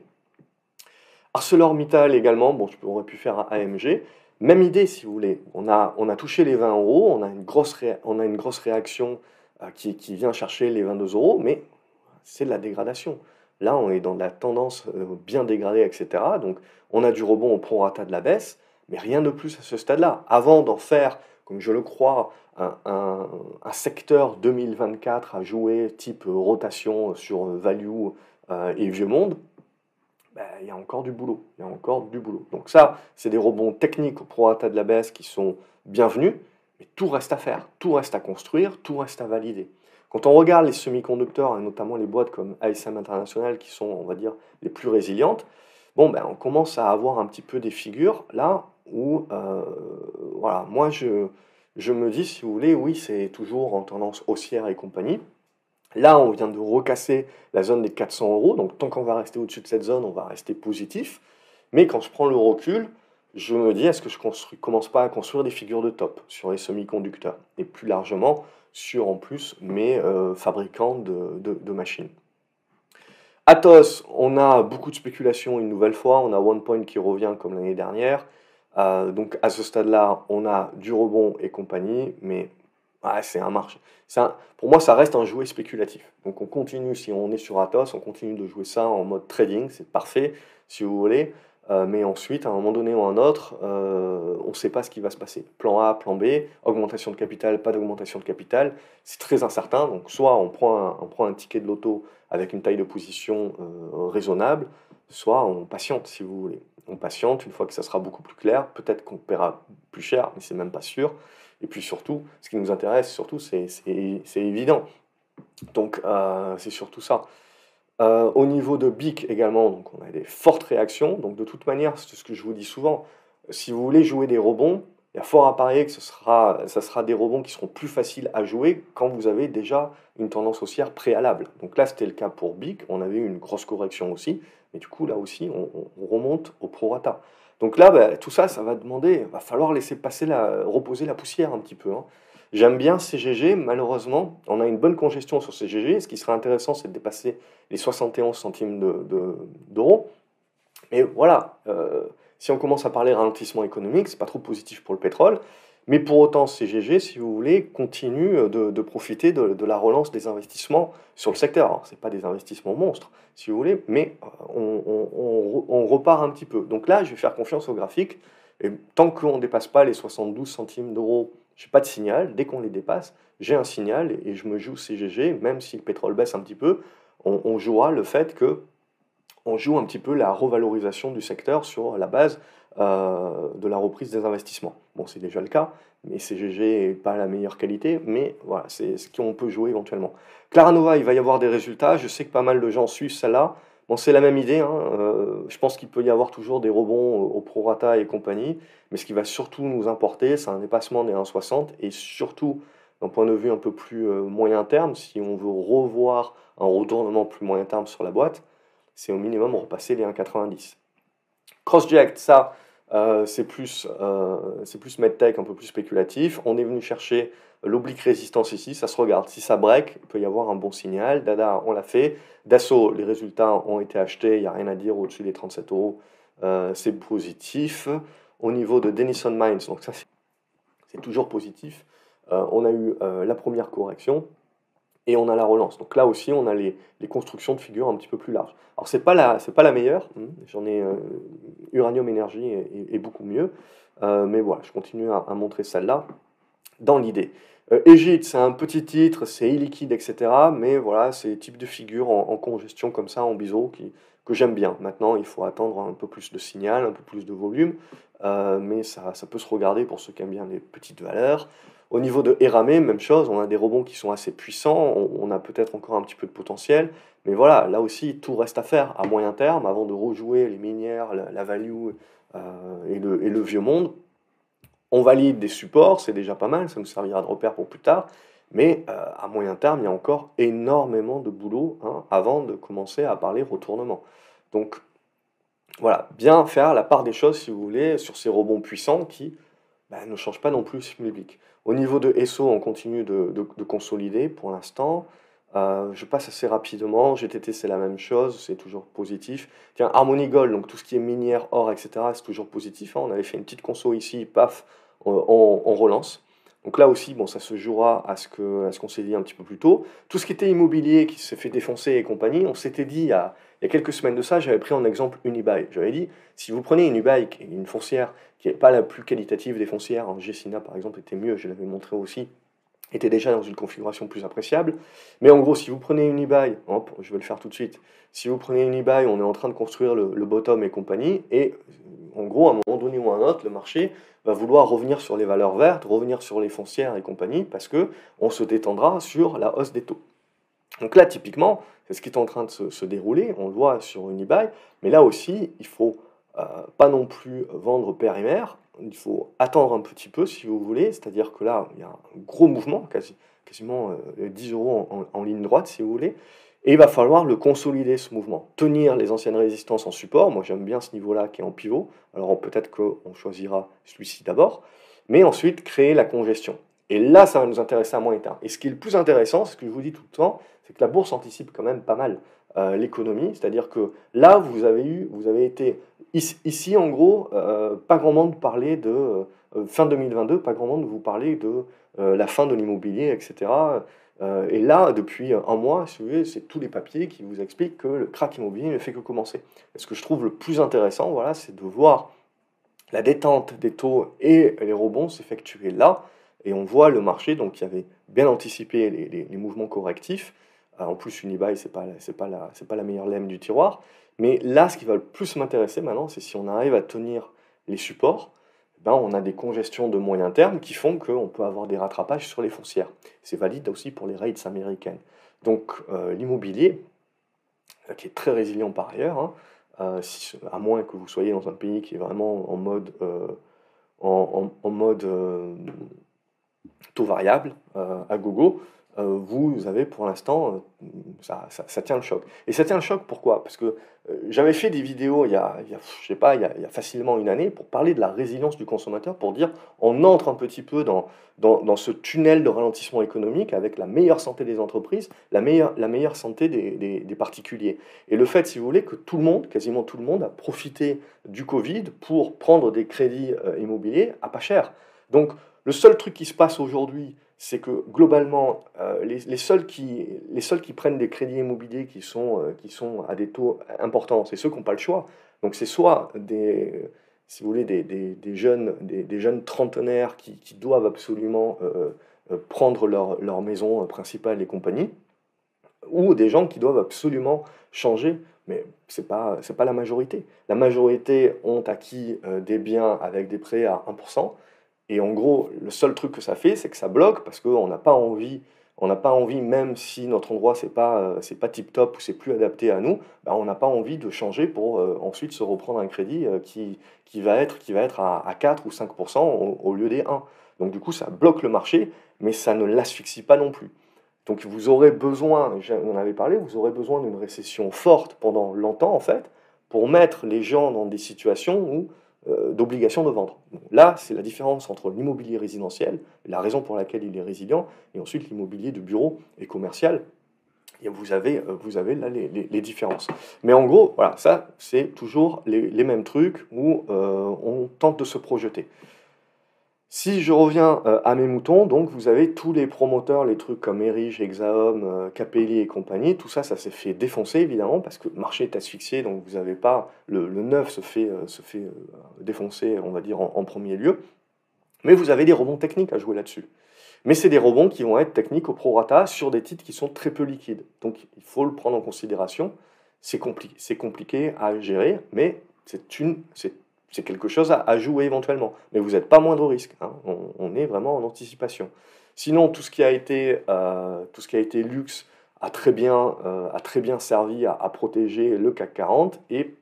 ArcelorMittal également, bon, je pourrais pu faire AMG. Même idée, si vous voulez. On a, touché les 20 euros, on a une grosse, on a une grosse réaction euh, qui, qui, vient chercher les 22 euros, mais c'est de la dégradation. Là, on est dans de la tendance euh, bien dégradée, etc. Donc, on a du rebond au prorata de la baisse, mais rien de plus à ce stade-là. Avant d'en faire, comme je le crois, un, secteur 2024 à jouer type rotation sur value euh, et vieux monde, ben, il y a encore du boulot. Il y a encore du boulot. Donc ça, c'est des rebonds techniques au prorata de la baisse qui sont bienvenus, mais tout reste à faire, tout reste à construire, tout reste à valider. Quand on regarde les semi-conducteurs, et notamment les boîtes comme ASM International, qui sont, on va dire, les plus résilientes, bon, ben, on commence à avoir un petit peu des figures là où, euh, voilà, moi je, je me dis, si vous voulez, oui, c'est toujours en tendance haussière et compagnie. Là, on vient de recasser la zone des 400 euros, donc tant qu'on va rester au-dessus de cette zone, on va rester positif. Mais quand je prends le recul, je me dis, est-ce que je ne commence pas à construire des figures de top sur les semi-conducteurs Et plus largement, sur en plus mes euh, fabricants de, machines? Atos, on a beaucoup de spéculation une nouvelle fois, on a OnePoint qui revient comme l'année dernière. Euh, donc à ce stade-là, on a du rebond et compagnie, mais c'est un marché. pour moi, ça reste un jouet spéculatif. Donc on continue, si on est sur Atos, on continue de jouer ça en mode trading, c'est parfait, si vous voulez. Euh, mais ensuite, à un moment donné ou un autre, euh, on ne sait pas ce qui va se passer. Plan A, plan B, augmentation de capital, pas d'augmentation de capital, c'est très incertain. Donc soit on prend un, ticket de loto avec une taille de position raisonnable, soit on patiente si vous voulez. On patiente, une fois que ça sera beaucoup plus clair, peut-être qu'on paiera plus cher, mais c'est même pas sûr. Et puis surtout, ce qui nous intéresse, surtout, c'est évident. Donc euh, c'est surtout ça. Euh, au niveau de BIC également, donc on a des fortes réactions. Donc de toute manière, c'est ce que je vous dis souvent, si vous voulez jouer des rebonds, il y a fort à parier que ce sera, ça sera des rebonds qui seront plus faciles à jouer quand vous avez déjà une tendance haussière préalable. Donc là, c'était le cas pour BIC. On avait eu une grosse correction aussi. Mais du coup, là aussi, on, remonte au prorata. Donc là, bah, tout ça, ça va demander, va falloir laisser passer reposer la poussière un petit peu. Hein. J'aime bien CGG, malheureusement, on a une bonne congestion sur CGG. Ce qui serait intéressant, c'est de dépasser les 71 centimes d'euros. De, Mais voilà, euh, si on commence à parler ralentissement économique, c'est pas trop positif pour le pétrole. Mais pour autant, CGG, si vous voulez, continue de, profiter de, la relance des investissements sur le secteur. Ce n'est pas des investissements monstres, si vous voulez, mais euh, on, repart un petit peu. Donc là, je vais faire confiance au graphique. Et tant qu'on ne dépasse pas les 72 centimes d'euros, je n'ai pas de signal. Dès qu'on les dépasse, j'ai un signal et je me joue CGG, même si le pétrole baisse un petit peu, on, jouera le fait que on joue un petit peu la revalorisation du secteur sur la base euh, de la reprise des investissements. Bon, c'est déjà le cas, mais CGG n'est pas la meilleure qualité, mais voilà, c'est ce qu'on peut jouer éventuellement. Claranova, il va y avoir des résultats, je sais que pas mal de gens suivent celle-là. Bon, c'est la même idée, hein. euh, je pense qu'il peut y avoir toujours des rebonds au prorata et compagnie, mais ce qui va surtout nous importer, c'est un dépassement des 1,60 et surtout, d'un point de vue un peu plus euh, moyen terme, si on veut revoir un retournement plus moyen terme sur la boîte, c'est au minimum repasser les 1,90. Crossject, ça, euh, c'est plus, euh, plus medtech, un peu plus spéculatif. On est venu chercher l'oblique résistance ici, ça se regarde. Si ça break, il peut y avoir un bon signal. Dada, on l'a fait. Dassault, les résultats ont été achetés, il n'y a rien à dire au-dessus des 37 euros. Euh, c'est positif. Au niveau de Denison Mines, donc ça c'est toujours positif. Euh, on a eu la première correction et on a la relance. Donc là aussi, on a les, constructions de figures un petit peu plus larges. Alors c'est pas la, pas la meilleure. Hein. J'en ai euh, Uranium Energy et, beaucoup mieux, euh, mais voilà, je continue à, montrer celle-là dans l'idée. Euh, c'est un petit titre, c'est illiquide, etc. Mais voilà, c'est le type de figure en, congestion comme ça, en biseau, qui, que j'aime bien. Maintenant, il faut attendre un peu plus de signal, un peu plus de volume, mais ça, ça peut se regarder pour ceux qui aiment bien les petites valeurs. Au niveau de Eramé, même chose, on a des rebonds qui sont assez puissants, on, a peut-être encore un petit peu de potentiel, mais voilà, là aussi, tout reste à faire à moyen terme avant de rejouer les minières, la, value euh, et, le, vieux monde. On valide des supports, c'est déjà pas mal, ça nous servira de repère pour plus tard, mais euh, à moyen terme, il y a encore énormément de boulot hein, avant de commencer à parler retournement. Donc voilà, bien faire la part des choses, si vous voulez, sur ces rebonds puissants qui bah, ne changent pas non plus le public. Au niveau de SO, on continue de, consolider pour l'instant. Euh, je passe assez rapidement. GTT, c'est la même chose, c'est toujours positif. Tiens, Harmony Gold, donc tout ce qui est minière, or, etc., c'est toujours positif. Hein. On avait fait une petite conso ici, paf, on, relance. Donc là aussi, bon, ça se jouera à ce ce qu'on s'est dit un petit peu plus tôt. Tout ce qui était immobilier, qui s'est fait défoncer et compagnie, on s'était dit il y, a, il y a quelques semaines de ça, j'avais pris en exemple Unibail. J'avais dit, si vous prenez Unibail, qui est une foncière qui n'est pas la plus qualitative des foncières, en Gessina par exemple était mieux, je l'avais montré aussi, était déjà dans une configuration plus appréciable. Mais en gros, si vous prenez une eBay, je vais le faire tout de suite, si vous prenez une eBay, on est en train de construire le, bottom et compagnie, et en gros, à un moment donné ou à un autre, le marché va vouloir revenir sur les valeurs vertes, revenir sur les foncières et compagnie, parce que on se détendra sur la hausse des taux. Donc là, typiquement, c'est ce qui est en train de se, dérouler, on le voit sur une eBay, mais là aussi, il faut pas non plus vendre père et mère, il faut attendre un petit peu si vous voulez, c'est-à-dire que là, il y a un gros mouvement, quasi, quasiment 10 euh, euros en, ligne droite si vous voulez, et il va falloir le consolider ce mouvement, tenir les anciennes résistances en support, moi j'aime bien ce niveau-là qui est en pivot, alors peut-être qu'on choisira celui-ci d'abord, mais ensuite créer la congestion. Et là, ça va nous intéresser à moyen terme. Et ce qui est le plus intéressant, ce que je vous dis tout le temps, c'est que la bourse anticipe quand même pas mal euh, l'économie, c'est-à-dire que là, vous avez eu, vous avez été Ici, en gros, euh, pas grand monde parlait de euh, fin 2022, pas grand monde vous parlait de euh, la fin de l'immobilier, etc. et là, depuis un mois, c'est tous les papiers qui vous expliquent que le crack immobilier ne fait que commencer. Ce que je trouve le plus intéressant, voilà, c'est de voir la détente des taux et les rebonds s'effectuer là. Et on voit le marché donc, qui avait bien anticipé les, mouvements correctifs. en plus, Unibail, ce n'est pas, pas, la, pas la meilleure lème du tiroir. Mais là, ce qui va le plus m'intéresser maintenant, c'est si on arrive à tenir les supports, ben on a des congestions de moyen terme qui font qu'on peut avoir des rattrapages sur les foncières. C'est valide aussi pour les rates américaines. Donc euh, l'immobilier, euh, qui est très résilient par ailleurs, hein, euh, à moins que vous soyez dans un pays qui est vraiment en mode, en, mode taux variable à gogo, vous avez pour l'instant, euh, ça, tient le choc. Et ça tient le choc pourquoi? Parce que euh, j'avais fait des vidéos il y, a, je sais pas, il y, a, il y, a, facilement une année pour parler de la résilience du consommateur, pour dire on entre un petit peu dans, dans, ce tunnel de ralentissement économique avec la meilleure santé des entreprises, la meilleure, la meilleure santé des particuliers. Et le fait, si vous voulez, que tout le monde, quasiment tout le monde, a profité du Covid pour prendre des crédits immobiliers à pas cher. Donc le seul truc qui se passe aujourd'hui, c'est que globalement, euh, les, seuls qui, les seuls qui prennent des crédits immobiliers qui sont, euh, qui sont à des taux importants, c'est ceux qui n'ont pas le choix. Donc c'est soit des, si vous voulez, des, des, jeunes, des, jeunes trentenaires qui, qui doivent absolument euh, prendre leur, leur, maison principale et compagnie, ou des gens qui doivent absolument changer. Mais ce n'est pas, pas la majorité. La majorité ont acquis des biens avec des prêts à 1%. Et en gros, le seul truc que ça fait, c'est que ça bloque parce qu'on n'a pas envie, on n'a pas envie, même si notre endroit c'est pas euh, c'est pas tip top ou c'est plus adapté à nous, bah, on n'a pas envie de changer pour euh, ensuite se reprendre un crédit euh, qui, qui va être qui va être à, à 4 ou 5% au, au, lieu des 1. Donc du coup, ça bloque le marché, mais ça ne l'asphyxie pas non plus. Donc vous aurez besoin, on en avait parlé, vous aurez besoin d'une récession forte pendant longtemps en fait, pour mettre les gens dans des situations où d'obligation de vendre. Là, c'est la différence entre l'immobilier résidentiel, la raison pour laquelle il est résilient, et ensuite l'immobilier de bureau et commercial. Et vous avez, euh, vous avez là les, les, différences. Mais en gros, voilà, ça, c'est toujours les, les, mêmes trucs où euh, on tente de se projeter. Si je reviens euh, à mes moutons, donc vous avez tous les promoteurs, les trucs comme Erich, Exaom, euh, Capelli et compagnie, tout ça, ça s'est fait défoncer évidemment parce que le marché est asphyxié, donc vous n'avez pas le, neuf se fait, euh, se fait défoncer, on va dire en, premier lieu. Mais vous avez des rebonds techniques à jouer là-dessus. Mais c'est des rebonds qui vont être techniques au prorata sur des titres qui sont très peu liquides. Donc il faut le prendre en considération. C'est compliqué à gérer, mais c'est une, c'est quelque chose à, jouer éventuellement. Mais vous n'êtes pas moindre risque. Hein. On, est vraiment en anticipation. Sinon, tout ce qui a été, euh, tout ce qui a été luxe a très bien, euh, a très bien servi à, protéger le CAC 40 et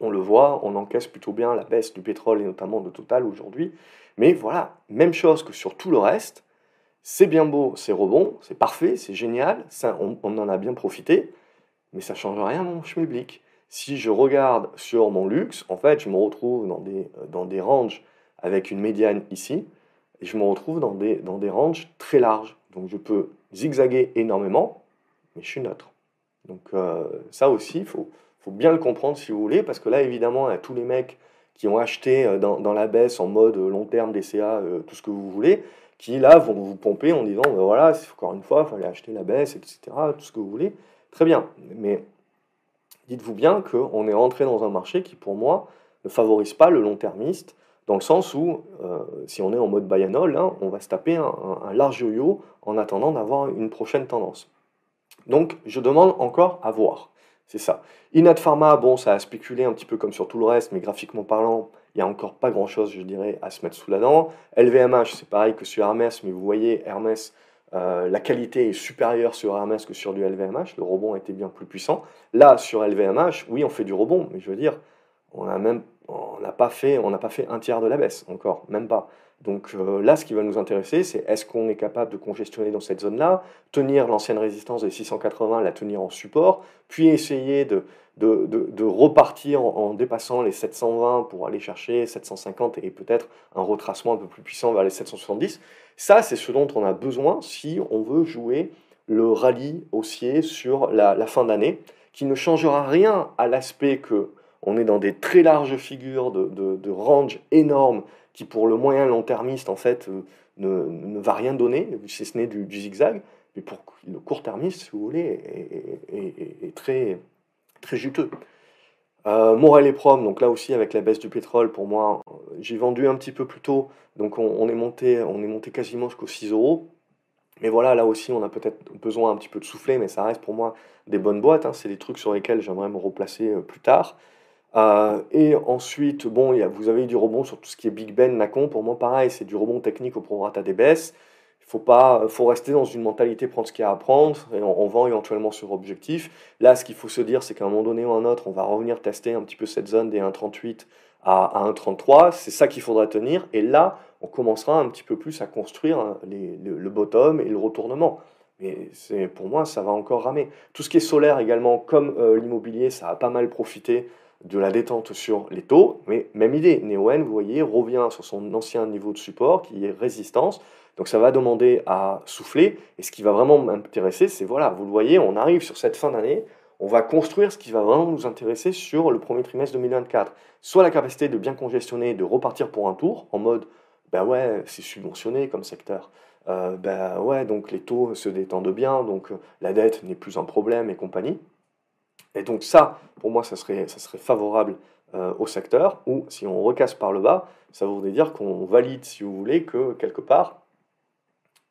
on le voit, on encaisse plutôt bien la baisse du pétrole et notamment de Total aujourd'hui. Mais voilà, même chose que sur tout le reste. C'est bien beau, c'est rebond, c'est parfait, c'est génial, ça, on, on, en a bien profité, mais ça ne change rien mon schmilblick. Si je regarde sur mon luxe, en fait, je me retrouve dans des, euh, dans des ranges avec une médiane ici, et je me retrouve dans des, dans des ranges très larges. Donc je peux zigzaguer énormément, mais je suis neutre. Donc euh, ça aussi, il faut, faut, bien le comprendre si vous voulez, parce que là, évidemment, a tous les mecs qui ont acheté euh, dans, dans la baisse en mode long terme, DCA, tout ce que vous voulez, qui là vont vous pomper en disant, ben voilà, encore une fois, il fallait acheter la baisse, etc., tout ce que vous voulez. Très bien, mais dites-vous bien qu'on est rentré dans un marché qui, pour moi, ne favorise pas le long-termiste, dans le sens où, euh, si on est en mode buy hein, on va se taper un, un large yo-yo en attendant d'avoir une prochaine tendance. Donc, je demande encore à voir. C'est ça. Inat Pharma, bon, ça a spéculé un petit peu comme sur tout le reste, mais graphiquement parlant, il n'y a encore pas grand-chose, je dirais, à se mettre sous la dent. LVMH, c'est pareil que sur Hermès, mais vous voyez, Hermès, euh, la qualité est supérieure sur Hermès que sur du LVMH. Le rebond était bien plus puissant. Là, sur LVMH, oui, on fait du rebond, mais je veux dire, on n'a pas on n'a pas fait un tiers de la baisse encore, même pas. Donc euh, là, ce qui va nous intéresser, c'est est-ce qu'on est capable de congestionner dans cette zone-là, tenir l'ancienne résistance des 680, la tenir en support, puis essayer de, de, repartir en, dépassant les 720 pour aller chercher 750 et peut-être un retracement un peu plus puissant vers les 770. Ça, c'est ce dont on a besoin si on veut jouer le rallye haussier sur la, fin d'année, qui ne changera rien à l'aspect que on est dans des très larges figures de, range énormes qui, pour le moyen long termiste, en fait, euh, ne, va rien donner, si ce n'est du, zigzag. Mais pour le court termiste, si vous voulez, est, très, très juteux. Euh, Morel et Prom, donc là aussi avec la baisse du pétrole, pour moi, euh, j'ai vendu un petit peu plus tôt, donc on, est, monté, on est monté quasiment jusqu'aux 6 euros. Mais voilà, là aussi, on a peut-être besoin un petit peu de souffler, mais ça reste pour moi des bonnes boîtes. Hein. C'est des trucs sur lesquels j'aimerais me replacer plus tard. Euh, et ensuite, bon, vous avez eu du rebond sur tout ce qui est Big Ben, Nacon. Pour moi, pareil, c'est du rebond technique au prorata des baisses. Il faut, faut rester dans une mentalité prendre ce qu'il y a à prendre et on, vend éventuellement sur objectif. Là, ce qu'il faut se dire, c'est qu'à un moment donné ou un autre, on va revenir tester un petit peu cette zone des 1,38 à, à 1,33. C'est ça qu'il faudra tenir. Et là, on commencera un petit peu plus à construire hein, le, bottom et le retournement. Mais pour moi, ça va encore ramer. Tout ce qui est solaire également, comme euh, l'immobilier, ça a pas mal profité de la détente sur les taux, mais même idée, NeoN, vous voyez, revient sur son ancien niveau de support qui est résistance, donc ça va demander à souffler, et ce qui va vraiment m'intéresser, c'est voilà, vous le voyez, on arrive sur cette fin d'année, on va construire ce qui va vraiment nous intéresser sur le premier trimestre 2024, soit la capacité de bien congestionner, de repartir pour un tour, en mode, ben ouais, c'est subventionné comme secteur, ben ouais, donc les taux se détendent bien, donc la dette n'est plus un problème et compagnie, et donc ça, pour moi, ça serait, ça serait favorable euh, au secteur, ou si on recasse par le bas, ça voudrait dire qu'on valide, si vous voulez, que quelque part,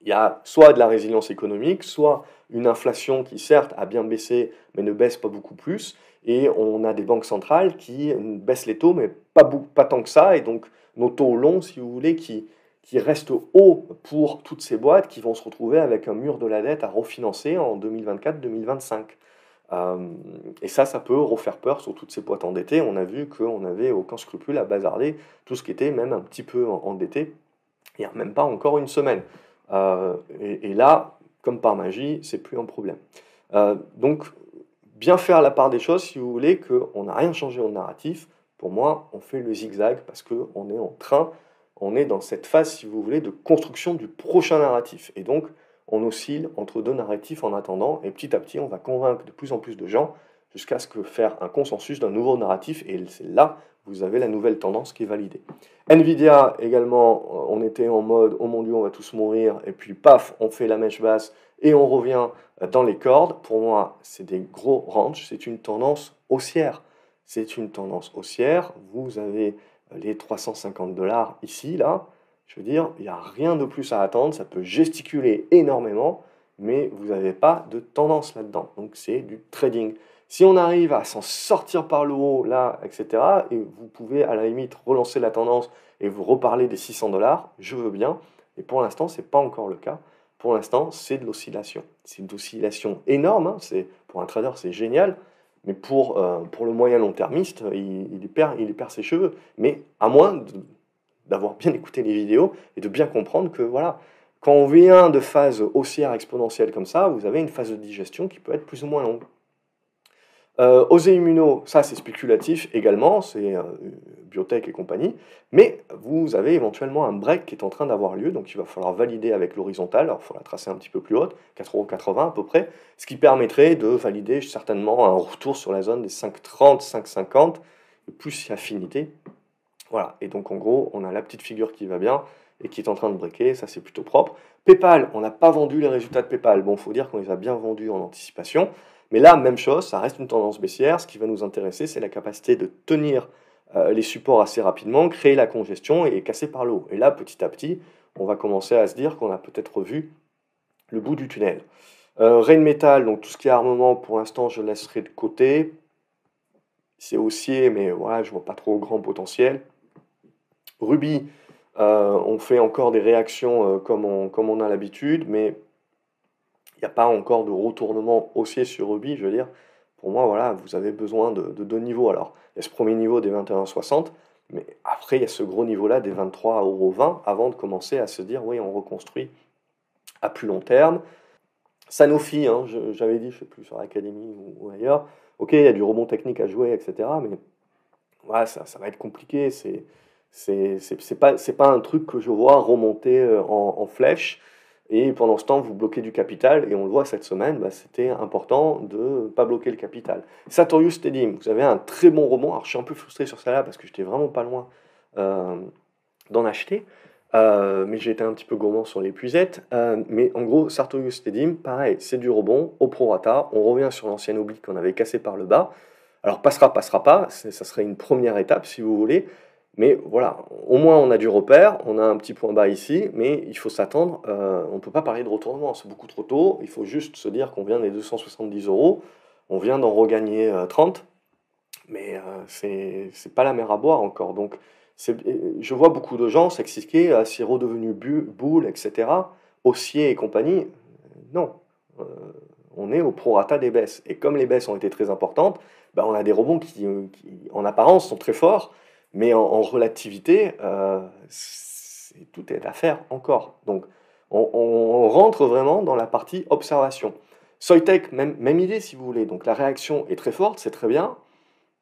il y a soit de la résilience économique, soit une inflation qui certes a bien baissé, mais ne baisse pas beaucoup plus, et on a des banques centrales qui baissent les taux, mais pas, pas tant que ça, et donc nos taux longs, si vous voulez, qui, qui restent hauts pour toutes ces boîtes qui vont se retrouver avec un mur de la dette à refinancer en 2024-2025. Euh, et ça, ça peut refaire peur sur toutes ces boîtes endettées. On a vu qu'on n'avait aucun scrupule à bazarder tout ce qui était même un petit peu endetté il n'y a même pas encore une semaine. Euh, et, là, comme par magie, c'est plus un problème. Euh, donc, bien faire la part des choses, si vous voulez, qu'on n'a rien changé au narratif. Pour moi, on fait le zigzag parce qu'on est en train, on est dans cette phase, si vous voulez, de construction du prochain narratif. Et donc, on oscille entre deux narratifs en attendant, et petit à petit, on va convaincre de plus en plus de gens jusqu'à ce que faire un consensus d'un nouveau narratif, et c'est là vous avez la nouvelle tendance qui est validée. Nvidia également, euh, on était en mode oh mon dieu, on va tous mourir, et puis paf, on fait la mèche basse et on revient euh, dans les cordes. Pour moi, c'est des gros ranges, c'est une tendance haussière. C'est une tendance haussière. Vous avez euh, les 350 dollars ici, là. Je veux dire, il n'y a rien de plus à attendre, ça peut gesticuler énormément, mais vous n'avez pas de tendance là-dedans. Donc c'est du trading. Si on arrive à s'en sortir par le haut, là, etc., et vous pouvez à la limite relancer la tendance et vous reparler des 600 dollars, je veux bien. Et pour l'instant, ce n'est pas encore le cas. Pour l'instant, c'est de l'oscillation. C'est une oscillation énorme. Hein. C'est, pour un trader, c'est génial. Mais pour, euh, pour le moyen long termiste, il, il, perd, il perd ses cheveux. Mais à moins de, d'avoir bien écouté les vidéos et de bien comprendre que voilà, quand on vient de phase haussière exponentielle comme ça, vous avez une phase de digestion qui peut être plus ou moins longue. Euh, Osé ça c'est spéculatif également, c'est euh, biotech et compagnie, mais vous avez éventuellement un break qui est en train d'avoir lieu, donc il va falloir valider avec l'horizontale, alors il faut la tracer un petit peu plus haute, 4,80€ à peu près, ce qui permettrait de valider certainement un retour sur la zone des 5,30, 5,50, plus affinité, voilà, et donc en gros, on a la petite figure qui va bien, et qui est en train de breaker, ça c'est plutôt propre. PayPal, on n'a pas vendu les résultats de PayPal. Bon, il faut dire qu'on les a bien vendus en anticipation. Mais là, même chose, ça reste une tendance baissière. Ce qui va nous intéresser, c'est la capacité de tenir euh, les supports assez rapidement, créer la congestion et casser par le haut. Et là, petit à petit, on va commencer à se dire qu'on a peut-être vu le bout du tunnel. Euh, Rain Metal, donc tout ce qui est armement, pour l'instant, je laisserai de côté. C'est haussier, mais voilà, je vois pas trop grand potentiel. Ruby, euh, on fait encore des réactions euh, comme, on, a l'habitude, mais il n'y a pas encore de retournement haussier sur Ruby. Je veux dire, pour moi, voilà, vous avez besoin de, deux niveaux. Alors, il y a ce premier niveau des 21,60, mais après, il y a ce gros niveau-là des 23,20 avant de commencer à se dire, oui, on reconstruit à plus long terme. Sanofi, hein, j'avais dit, je ne sais plus, sur l'Académie ou, ailleurs, ok, il y a du rebond technique à jouer, etc. Mais voilà, ça, ça va être compliqué. C'est c'est pas, pas un truc que je vois remonter euh, en, flèche. Et pendant ce temps, vous bloquez du capital. Et on le voit cette semaine, bah, c'était important de ne pas bloquer le capital. Sartorius Stadium, vous avez un très bon rebond. Alors je suis un peu frustré sur ça là parce que j'étais vraiment pas loin euh, d'en acheter. Euh, mais été un petit peu gourmand sur les puisettes. mais en gros, Sartorius Stadium, pareil, c'est du rebond au prorata. On revient sur l'ancienne oblique qu'on avait cassé par le bas. Alors passera, passera pas, ça serait une première étape si vous voulez. Mais voilà, au moins on a du repère, on a un petit point bas ici, mais il faut s'attendre, euh, on ne peut pas parler de retournement, c'est beaucoup trop tôt, il faut juste se dire qu'on vient des 270 euros, on vient d'en regagner 30, euh, mais euh, c'est pas la mer à boire encore. Donc je vois beaucoup de gens s'expliquer à si redevenu boule, etc., haussier et compagnie. Non, on est au prorata des baisses. Et comme les baisses ont été très importantes, ben on a des rebonds qui, en apparence, sont très forts, mais en, relativité, euh, tout est à faire encore. Donc, on, rentre vraiment dans la partie observation. Soytech, même, idée si vous voulez. Donc, la réaction est très forte, c'est très bien.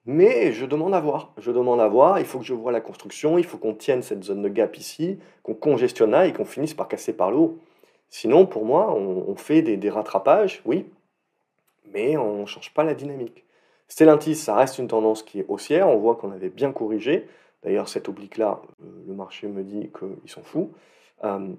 Mais je demande à voir. Je demande à voir. Il faut que je vois la construction. Il faut qu'on tienne cette zone de gap ici, qu'on congestionne et qu'on finisse par casser par le haut. Sinon, pour moi, on, fait des, des, rattrapages, oui, mais on ne change pas la dynamique. Stellantis, ça reste une tendance qui est haussière. On voit qu'on avait bien corrigé. D'ailleurs, cette oblique-là, euh, le marché me dit qu'ils sont fous. Euh,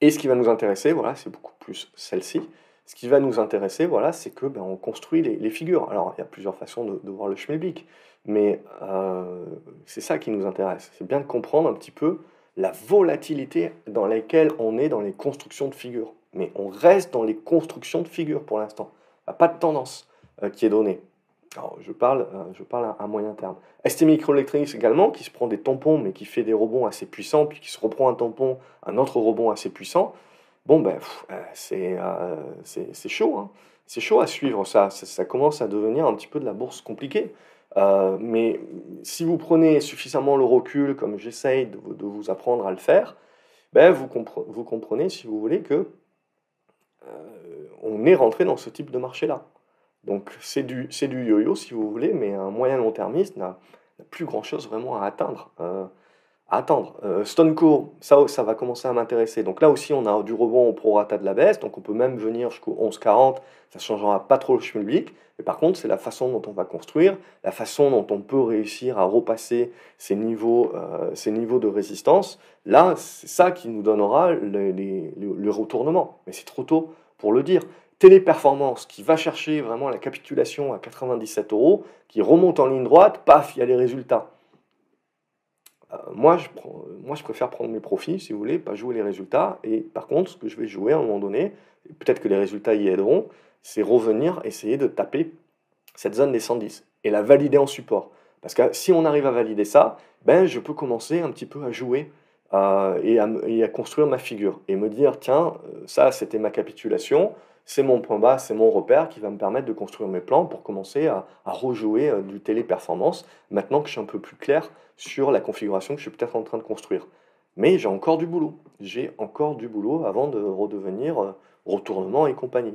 et ce qui va nous intéresser, voilà, c'est beaucoup plus celle-ci. Ce qui va nous intéresser, voilà, c'est que ben, on construit les, figures. Alors, il y a plusieurs façons de, voir le schmilblick, mais euh, c'est ça qui nous intéresse. C'est bien de comprendre un petit peu la volatilité dans laquelle on est dans les constructions de figures. Mais on reste dans les constructions de figures pour l'instant. Pas de tendance. Euh, qui est donné. Alors, je parle, euh, je parle à, moyen terme. ST Microelectronics également, qui se prend des tampons, mais qui fait des rebonds assez puissants, puis qui se reprend un tampon, un autre rebond assez puissant. Bon, ben, euh, c'est chaud. Hein. C'est chaud à suivre, ça. ça. commence à devenir un petit peu de la bourse compliquée. mais si vous prenez suffisamment le recul, comme j'essaye de, vous apprendre à le faire, ben vous, vous comprenez, si vous voulez, que on est rentré dans ce type de marché-là. Donc c'est du, du yo-yo si vous voulez, mais un moyen long termiste n'a plus grand-chose vraiment à atteindre. Euh, à attendre. Euh, Stoneco, ça, ça va commencer à m'intéresser. Donc là aussi, on a du rebond au prorata de la baisse, donc on peut même venir jusqu'au 11,40, ça ne changera pas trop le schmilblick. Mais par contre, c'est la façon dont on va construire, la façon dont on peut réussir à repasser ces niveaux, euh, ces niveaux de résistance. Là, c'est ça qui nous donnera le retournement. Mais c'est trop tôt pour le dire. Téléperformance qui va chercher vraiment la capitulation à 97 euros, qui remonte en ligne droite, paf, il y a les résultats. Euh, moi, je moi, je préfère prendre mes profits, si vous voulez, pas jouer les résultats. Et par contre, ce que je vais jouer à un moment donné, peut-être que les résultats y aideront, c'est revenir, essayer de taper cette zone des 110 et la valider en support. Parce que si on arrive à valider ça, ben, je peux commencer un petit peu à jouer euh, et, à, construire ma figure et me dire, tiens, euh, ça c'était ma capitulation, c'est mon point bas, c'est mon repère qui va me permettre de construire mes plans pour commencer à, rejouer euh, du téléperformance maintenant que je suis un peu plus clair sur la configuration que je suis peut-être en train de construire. Mais j'ai encore du boulot. J'ai encore du boulot avant de redevenir euh, retournement et compagnie.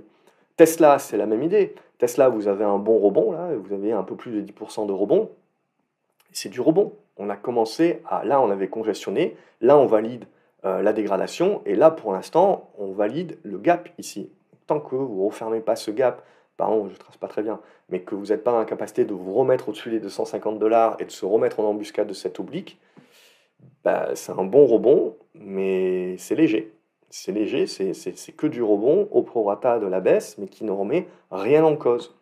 Tesla, c'est la même idée. Tesla, vous avez un bon rebond, là, vous avez un peu plus de 10% de rebond. C'est du rebond. On a commencé à. Là, on avait congestionné. Là, on valide euh, la dégradation. Et là, pour l'instant, on valide le gap ici tant que vous ne refermez pas ce gap, pardon, je ne trace pas très bien, mais que vous n'êtes pas dans la capacité de vous remettre au-dessus des 250 dollars et de se remettre en embuscade de cette oblique, bah, c'est un bon rebond, mais c'est léger. C'est léger, c'est que du rebond au prorata de la baisse, mais qui ne remet rien en cause.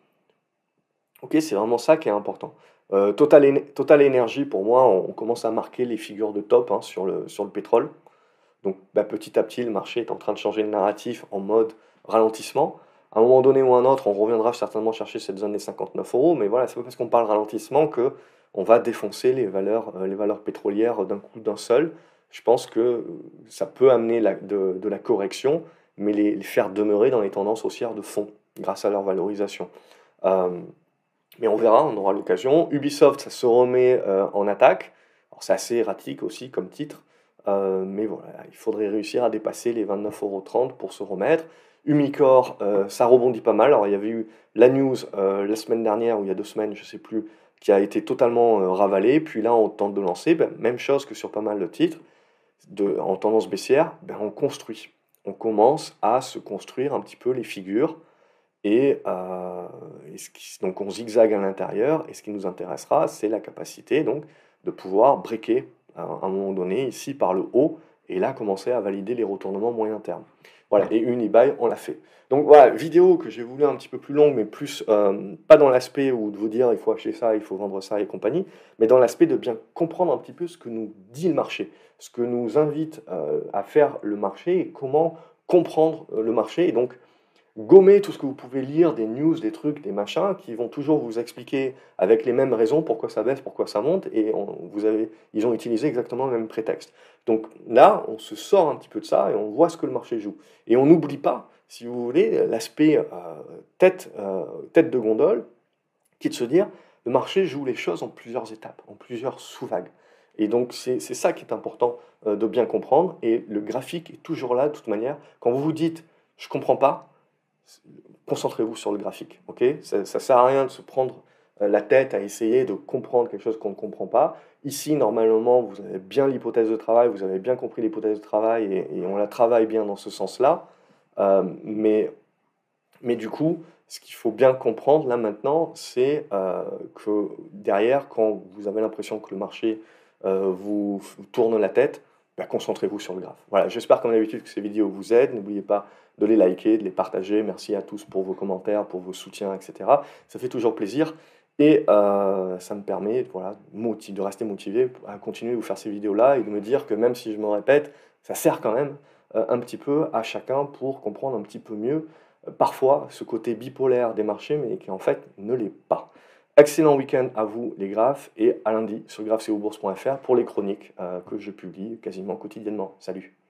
Ok, c'est vraiment ça qui est important. Euh, Total, Total Energy, pour moi, on, commence à marquer les figures de top hein, sur, le, sur le pétrole. Donc bah, petit à petit, le marché est en train de changer de narratif en mode ralentissement. À un moment donné ou un autre, on reviendra certainement chercher cette zone des 59 euros, mais voilà, c'est pas parce qu'on parle ralentissement que on va défoncer les valeurs, euh, les valeurs pétrolières d'un coup d'un seul. Je pense que ça peut amener de, la correction, mais les, faire demeurer dans les tendances haussières de fond grâce à leur valorisation. Euh, mais on verra, on aura l'occasion. Ubisoft, ça se remet euh, en attaque. C'est assez erratique aussi comme titre, mais voilà, il faudrait réussir à dépasser les 29,30€ pour se remettre. Umicore, euh, ça rebondit pas mal. Alors, il y avait eu la news euh, la semaine dernière, ou il y a deux semaines, je sais plus, qui a été totalement euh, ravalée. Puis là, on tente de lancer. Ben, même chose que sur pas mal de titres, en tendance baissière, ben, on construit. On commence à se construire un petit peu les figures. Et, donc, on zigzague à l'intérieur. Et ce qui nous intéressera, c'est la capacité donc, de pouvoir breaker à un moment donné, ici, par le haut. Et là, commencer à valider les retournements moyen terme. Voilà, et une e-buy, on l'a fait. Donc voilà, vidéo que j'ai voulu un petit peu plus longue, mais plus, euh, pas dans l'aspect où de vous dire il faut acheter ça, il faut vendre ça et compagnie, mais dans l'aspect de bien comprendre un petit peu ce que nous dit le marché, ce que nous invite euh, à faire le marché et comment comprendre euh, le marché. Et donc, gommer tout ce que vous pouvez lire, des news, des trucs, des machins, qui vont toujours vous expliquer avec les mêmes raisons pourquoi ça baisse, pourquoi ça monte, et vous avez, ils ont utilisé exactement le même prétexte. Donc là, on se sort un petit peu de ça et on voit ce que le marché joue. Et on n'oublie pas, si vous voulez, l'aspect euh, tête, euh, tête de gondole, qui est de se dire, le marché joue les choses en plusieurs étapes, en plusieurs sous-vagues. Et donc c'est ça qui est important euh, de bien comprendre, et le graphique est toujours là de toute manière. Quand vous vous dites, je comprends pas, concentrez-vous sur le graphique. ok? Ça ne sert à rien de se prendre euh, la tête à essayer de comprendre quelque chose qu'on ne comprend pas. Ici, normalement, vous avez bien l'hypothèse de travail, vous avez bien compris l'hypothèse de travail et, on la travaille bien dans ce sens-là. Euh, mais, mais du coup, ce qu'il faut bien comprendre là maintenant, c'est euh, que derrière, quand vous avez l'impression que le marché vous, tourne la tête, bah, concentrez-vous sur le graphe. Voilà, j'espère comme d'habitude que ces vidéos vous aident. N'oubliez pas de les liker, de les partager. Merci à tous pour vos commentaires, pour vos soutiens, etc. Ça fait toujours plaisir. Et euh, ça me permet voilà, de rester motivé à continuer de vous faire ces vidéos-là et de me dire que même si je me répète, ça sert quand même euh, un petit peu à chacun pour comprendre un petit peu mieux euh, parfois ce côté bipolaire des marchés, mais qui en fait ne l'est pas. Excellent week-end à vous les graphes et à lundi sur graphcobourse.fr pour les chroniques que je publie quasiment quotidiennement. Salut